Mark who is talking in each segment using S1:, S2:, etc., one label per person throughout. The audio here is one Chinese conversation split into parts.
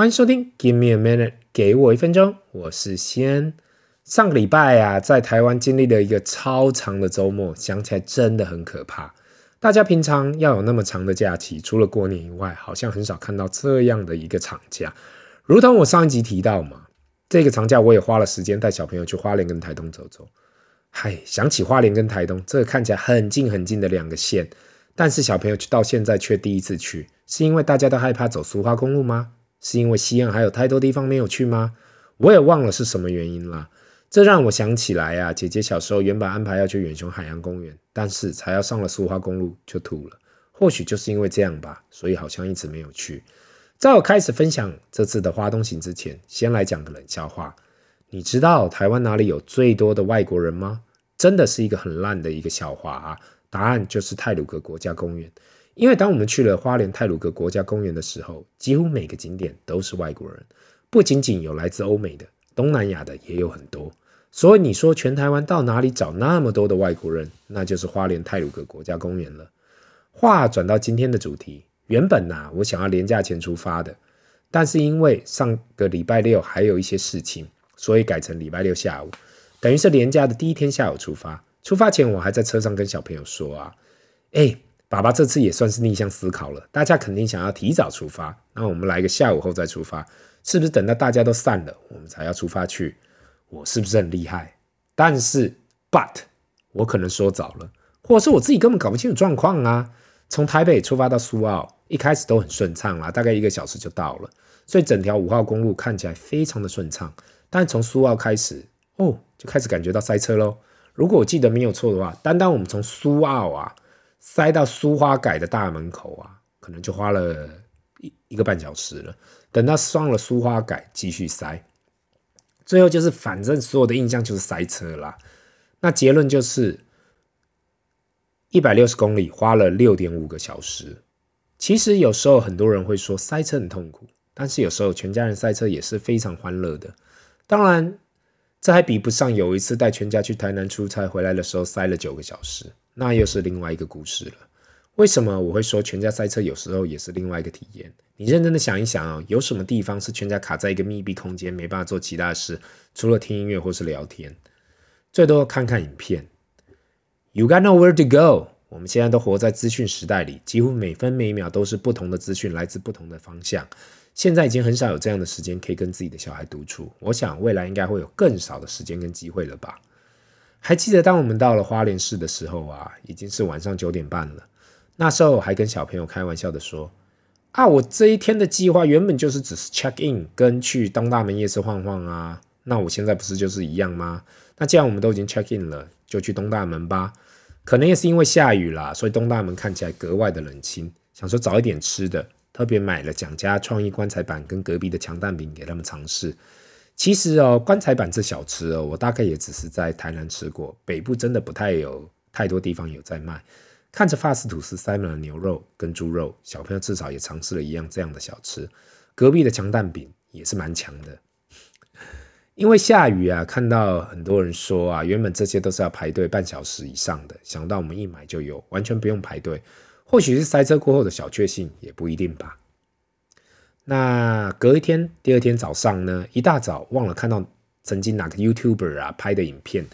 S1: 欢迎收听 Give me a minute，给我一分钟，我是西恩。上个礼拜啊，在台湾经历了一个超长的周末，想起来真的很可怕。大家平常要有那么长的假期，除了过年以外，好像很少看到这样的一个长假。如同我上一集提到嘛，这个长假我也花了时间带小朋友去花莲跟台东走走。嗨，想起花莲跟台东，这个看起来很近很近的两个县，但是小朋友去到现在却第一次去，是因为大家都害怕走苏花公路吗？是因为西岸还有太多地方没有去吗？我也忘了是什么原因了。这让我想起来啊，姐姐小时候原本安排要去远雄海洋公园，但是才要上了苏花公路就吐了。或许就是因为这样吧，所以好像一直没有去。在我开始分享这次的花东行之前，先来讲个冷笑话。你知道台湾哪里有最多的外国人吗？真的是一个很烂的一个笑话啊！答案就是泰鲁格国家公园。因为当我们去了花莲太鲁阁国家公园的时候，几乎每个景点都是外国人，不仅仅有来自欧美的，东南亚的也有很多。所以你说全台湾到哪里找那么多的外国人？那就是花莲太鲁阁国家公园了。话转到今天的主题，原本呐、我想要连假前出发的，但是因为上个礼拜六还有一些事情，所以改成礼拜六下午，等于是连假的第一天下午出发。出发前我还在车上跟小朋友说啊，哎。爸爸这次也算是逆向思考了，大家肯定想要提早出发，那我们来个下午后再出发，是不是等到大家都散了，我们才要出发去？我是不是很厉害？但是，but 我可能说早了，或者是我自己根本搞不清楚状况啊。从台北出发到苏澳，一开始都很顺畅啦，大概一个小时就到了，所以整条五号公路看起来非常的顺畅。但从苏澳开始，哦，就开始感觉到塞车喽。如果我记得没有错的话，单单我们从苏澳啊。塞到苏花改的大门口啊，可能就花了一一个半小时了。等到上了苏花改，继续塞，最后就是反正所有的印象就是塞车啦。那结论就是一百六十公里花了六点五个小时。其实有时候很多人会说塞车很痛苦，但是有时候全家人塞车也是非常欢乐的。当然，这还比不上有一次带全家去台南出差回来的时候塞了九个小时。那又是另外一个故事了。为什么我会说全家塞车有时候也是另外一个体验？你认真的想一想啊，有什么地方是全家卡在一个密闭空间，没办法做其他事，除了听音乐或是聊天，最多看看影片。You got nowhere to go。我们现在都活在资讯时代里，几乎每分每秒都是不同的资讯来自不同的方向。现在已经很少有这样的时间可以跟自己的小孩独处。我想未来应该会有更少的时间跟机会了吧。还记得当我们到了花莲市的时候啊，已经是晚上九点半了。那时候还跟小朋友开玩笑的说：“啊，我这一天的计划原本就是只是 check in 跟去东大门夜市晃晃啊。那我现在不是就是一样吗？那既然我们都已经 check in 了，就去东大门吧。可能也是因为下雨啦，所以东大门看起来格外的冷清。想说找一点吃的，特别买了蒋家创意棺材板跟隔壁的强蛋饼给他们尝试。”其实哦，棺材板这小吃哦，我大概也只是在台南吃过，北部真的不太有太多地方有在卖。看着法式吐司塞满了牛肉跟猪肉，小朋友至少也尝试了一样这样的小吃。隔壁的强蛋饼也是蛮强的。因为下雨啊，看到很多人说啊，原本这些都是要排队半小时以上的，想到我们一买就有，完全不用排队。或许是塞车过后的小确幸，也不一定吧。那隔一天，第二天早上呢，一大早忘了看到曾经哪个 YouTuber 啊拍的影片，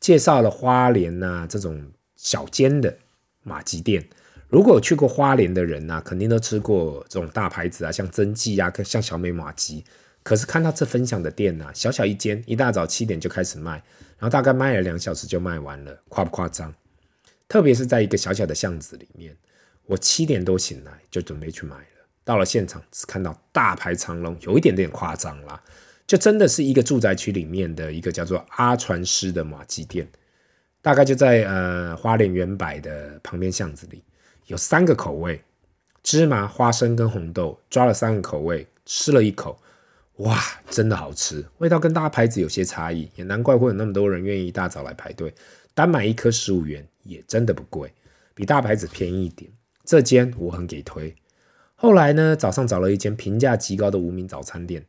S1: 介绍了花莲呐、这种小间的马吉店。如果去过花莲的人呐、肯定都吃过这种大牌子啊，像曾记啊，像小美马吉。可是看到这分享的店呐、小小一间，一大早七点就开始卖，然后大概卖了两小时就卖完了，夸不夸张？特别是在一个小小的巷子里面，我七点多醒来就准备去买。到了现场，只看到大排长龙，有一点点夸张啦。就真的是一个住宅区里面的一个叫做阿传师的麻糬店，大概就在呃花莲远百的旁边巷子里，有三个口味：芝麻、花生跟红豆，抓了三个口味，吃了一口，哇，真的好吃，味道跟大牌子有些差异，也难怪会有那么多人愿意一大早来排队。单买一颗十五元，也真的不贵，比大牌子便宜一点。这间我很给推。后来呢，早上找了一间评价极高的无名早餐店。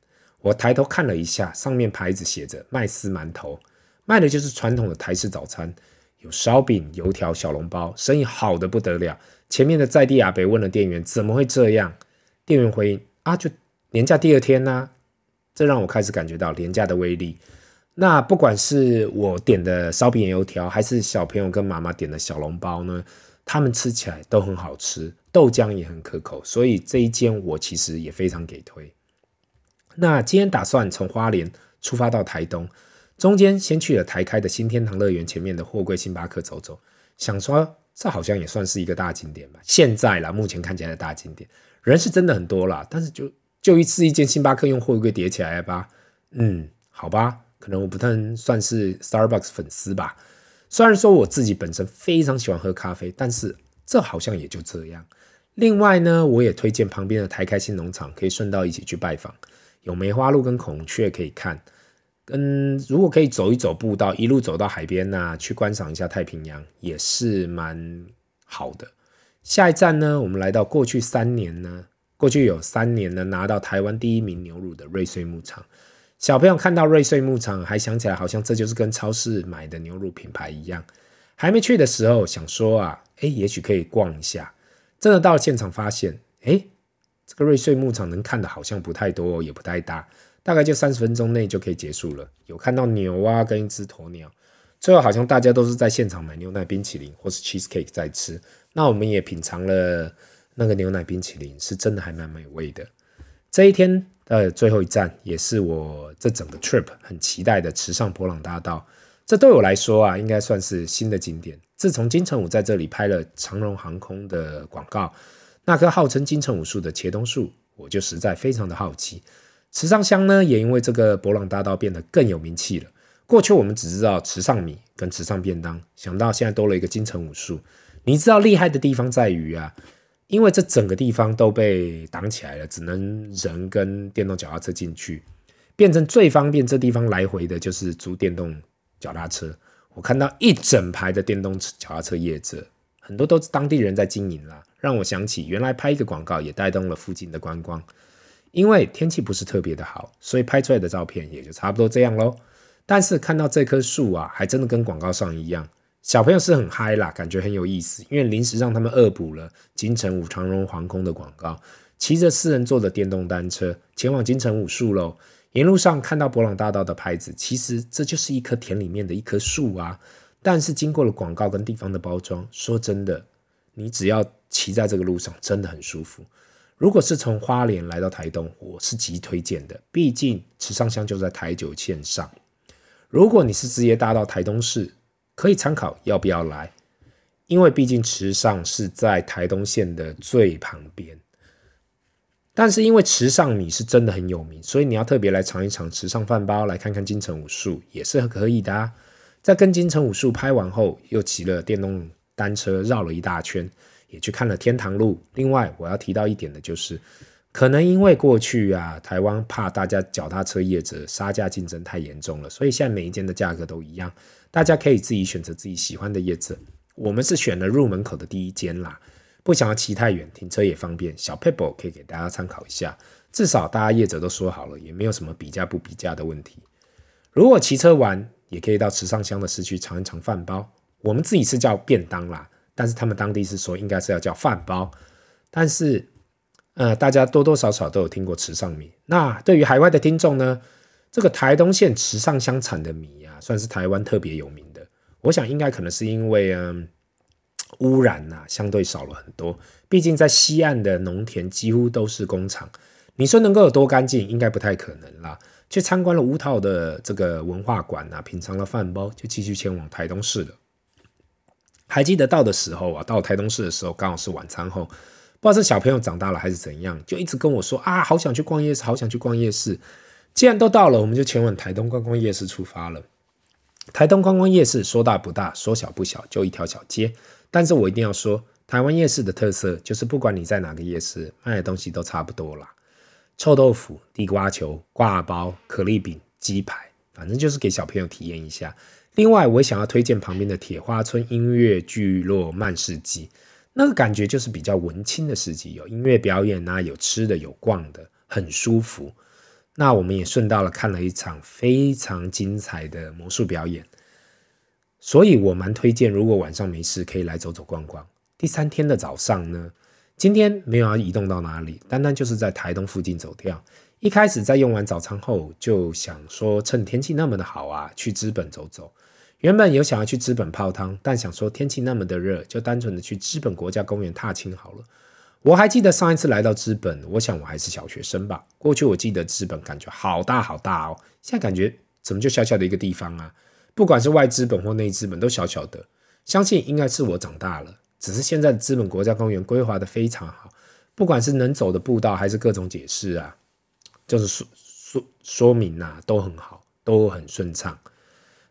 S1: 我抬头看了一下，上面牌子写着“麦丝馒头”，卖的就是传统的台式早餐，有烧饼、油条、小笼包，生意好得不得了。前面的在地阿伯问了店员：“怎么会这样？”店员回应：“啊，就年假第二天呢、啊，这让我开始感觉到年假的威力。那不管是我点的烧饼油条，还是小朋友跟妈妈点的小笼包呢，他们吃起来都很好吃，豆浆也很可口，所以这一间我其实也非常给推。那今天打算从花莲出发到台东，中间先去了台开的新天堂乐园前面的货柜星巴克走走，想说这好像也算是一个大景点吧。现在啦，目前看起来的大景点，人是真的很多啦，但是就就一次一间星巴克用货柜叠起来吧，嗯，好吧。可能我不太算是 Starbucks 粉丝吧，虽然说我自己本身非常喜欢喝咖啡，但是这好像也就这样。另外呢，我也推荐旁边的台开心农场，可以顺道一起去拜访，有梅花鹿跟孔雀可以看。跟如果可以走一走步道，一路走到海边啊，去观赏一下太平洋，也是蛮好的。下一站呢，我们来到过去三年呢，过去有三年呢拿到台湾第一名牛乳的瑞穗牧场。小朋友看到瑞穗牧场，还想起来好像这就是跟超市买的牛乳品牌一样。还没去的时候想说啊，诶，也许可以逛一下。真的到了现场发现，诶，这个瑞穗牧场能看的好像不太多，也不太大，大概就三十分钟内就可以结束了。有看到牛啊，跟一只鸵鸟。最后好像大家都是在现场买牛奶冰淇淋或是 cheesecake 在吃。那我们也品尝了那个牛奶冰淇淋，是真的还蛮美味的。这一天。呃，最后一站也是我这整个 trip 很期待的池上博朗大道。这对我来说啊，应该算是新的景点。自从金城武在这里拍了长荣航空的广告，那棵号称金城武树的茄冬树，我就实在非常的好奇。池上乡呢，也因为这个博朗大道变得更有名气了。过去我们只知道池上米跟池上便当，想到现在多了一个金城武树。你知道厉害的地方在于啊。因为这整个地方都被挡起来了，只能人跟电动脚踏车进去，变成最方便这地方来回的就是租电动脚踏车。我看到一整排的电动脚踏车业者，很多都是当地人在经营啦，让我想起原来拍一个广告也带动了附近的观光。因为天气不是特别的好，所以拍出来的照片也就差不多这样喽。但是看到这棵树啊，还真的跟广告上一样。小朋友是很嗨啦，感觉很有意思，因为临时让他们恶补了金城武长荣航空的广告，骑着四人座的电动单车前往金城武树喽。沿路上看到博朗大道的牌子，其实这就是一棵田里面的一棵树啊。但是经过了广告跟地方的包装，说真的，你只要骑在这个路上，真的很舒服。如果是从花莲来到台东，我是极推荐的，毕竟池上乡就在台九线上。如果你是直接搭到台东市，可以参考要不要来，因为毕竟池上是在台东县的最旁边。但是因为池上米是真的很有名，所以你要特别来尝一尝池上饭包，来看看金城武树也是可以的。在跟金城武树拍完后，又骑了电动单车绕了一大圈，也去看了天堂路。另外我要提到一点的就是，可能因为过去啊，台湾怕大家脚踏车业者杀价竞争太严重了，所以现在每一间的价格都一样。大家可以自己选择自己喜欢的业者，我们是选了入门口的第一间啦，不想要骑太远，停车也方便。小撇步可以给大家参考一下，至少大家业者都说好了，也没有什么比价不比价的问题。如果骑车玩，也可以到池上乡的市区尝一尝饭包，我们自己是叫便当啦，但是他们当地是说应该是要叫饭包。但是，呃，大家多多少少都有听过池上米。那对于海外的听众呢，这个台东县池上乡产的米。算是台湾特别有名的，我想应该可能是因为嗯污染呐、相对少了很多，毕竟在西岸的农田几乎都是工厂，你说能够有多干净，应该不太可能啦。去参观了五岛的这个文化馆啊，品尝了饭包，就继续前往台东市了。还记得到的时候啊，到台东市的时候刚好是晚餐后，不知道是小朋友长大了还是怎样，就一直跟我说啊，好想去逛夜市，好想去逛夜市。既然都到了，我们就前往台东观光夜市出发了。台东观光夜市说大不大，说小不小，就一条小街。但是我一定要说，台湾夜市的特色就是，不管你在哪个夜市卖的东西都差不多啦。臭豆腐、地瓜球、挂包、可丽饼、鸡排，反正就是给小朋友体验一下。另外，我想要推荐旁边的铁花村音乐聚落慢市集，那个感觉就是比较文青的市集，有音乐表演啊，有吃的，有逛的，很舒服。那我们也顺道了看了一场非常精彩的魔术表演，所以我蛮推荐，如果晚上没事可以来走走逛逛。第三天的早上呢，今天没有要移动到哪里，单单就是在台东附近走跳，一开始在用完早餐后，就想说趁天气那么的好啊，去资本走走。原本有想要去资本泡汤，但想说天气那么的热，就单纯的去资本国家公园踏青好了。我还记得上一次来到资本，我想我还是小学生吧。过去我记得资本感觉好大好大哦，现在感觉怎么就小小的一个地方啊？不管是外资本或内资本都小小的，相信应该是我长大了。只是现在的资本国家公园规划的非常好，不管是能走的步道还是各种解释啊。就是说说说明呐、啊，都很好，都很顺畅。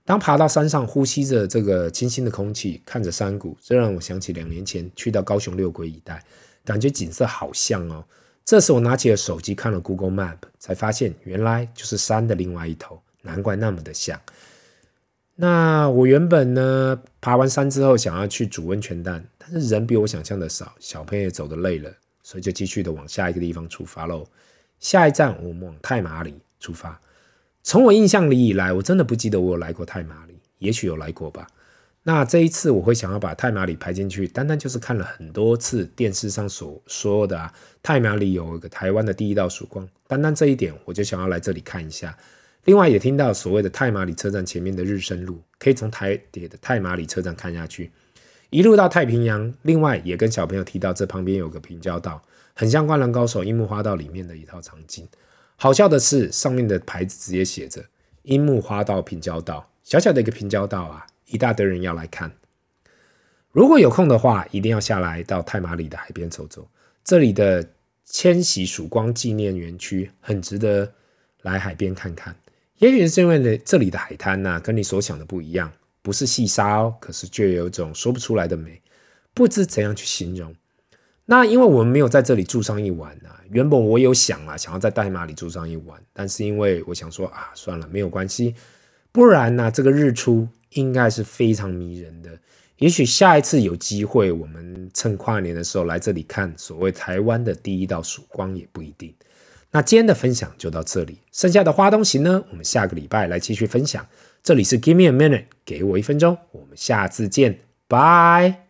S1: 当爬到山上，呼吸着这个清新的空气，看着山谷，这让我想起两年前去到高雄六龟一带，感觉景色好像哦。这时我拿起了手机看了 Google Map，才发现原来就是山的另外一头，难怪那么的像。那我原本呢，爬完山之后想要去煮温泉蛋，但是人比我想象的少，小朋友也走得累了，所以就继续的往下一个地方出发喽。下一站，我们往太马里出发。从我印象里以来，我真的不记得我有来过太马里，也许有来过吧。那这一次，我会想要把太麻里排进去，单单就是看了很多次电视上所说的啊，太麻里有一个台湾的第一道曙光，单单这一点，我就想要来这里看一下。另外，也听到所谓的太麻里车站前面的日升路，可以从台铁的太麻里车站看下去，一路到太平洋。另外，也跟小朋友提到，这旁边有个平交道。很像《灌篮高手》樱木花道里面的一套场景。好笑的是，上面的牌子直接写着“樱木花道平交道”，小小的一个平交道啊，一大堆人要来看。如果有空的话，一定要下来到太马里的海边走走。这里的千禧曙光纪念园区很值得来海边看看。也许是因为呢，这里的海滩呢、跟你所想的不一样，不是细沙哦，可是却有一种说不出来的美，不知怎样去形容。那因为我们没有在这里住上一晚啊，原本我有想啊，想要在太麻里住上一晚，但是因为我想说啊，算了，没有关系，不然呢，这个日出应该是非常迷人的。也许下一次有机会，我们趁跨年的时候来这里看所谓台湾的第一道曙光也不一定。那今天的分享就到这里，剩下的花东行呢，我们下个礼拜来继续分享。这里是 Give me a minute，给我一分钟，我们下次见，拜。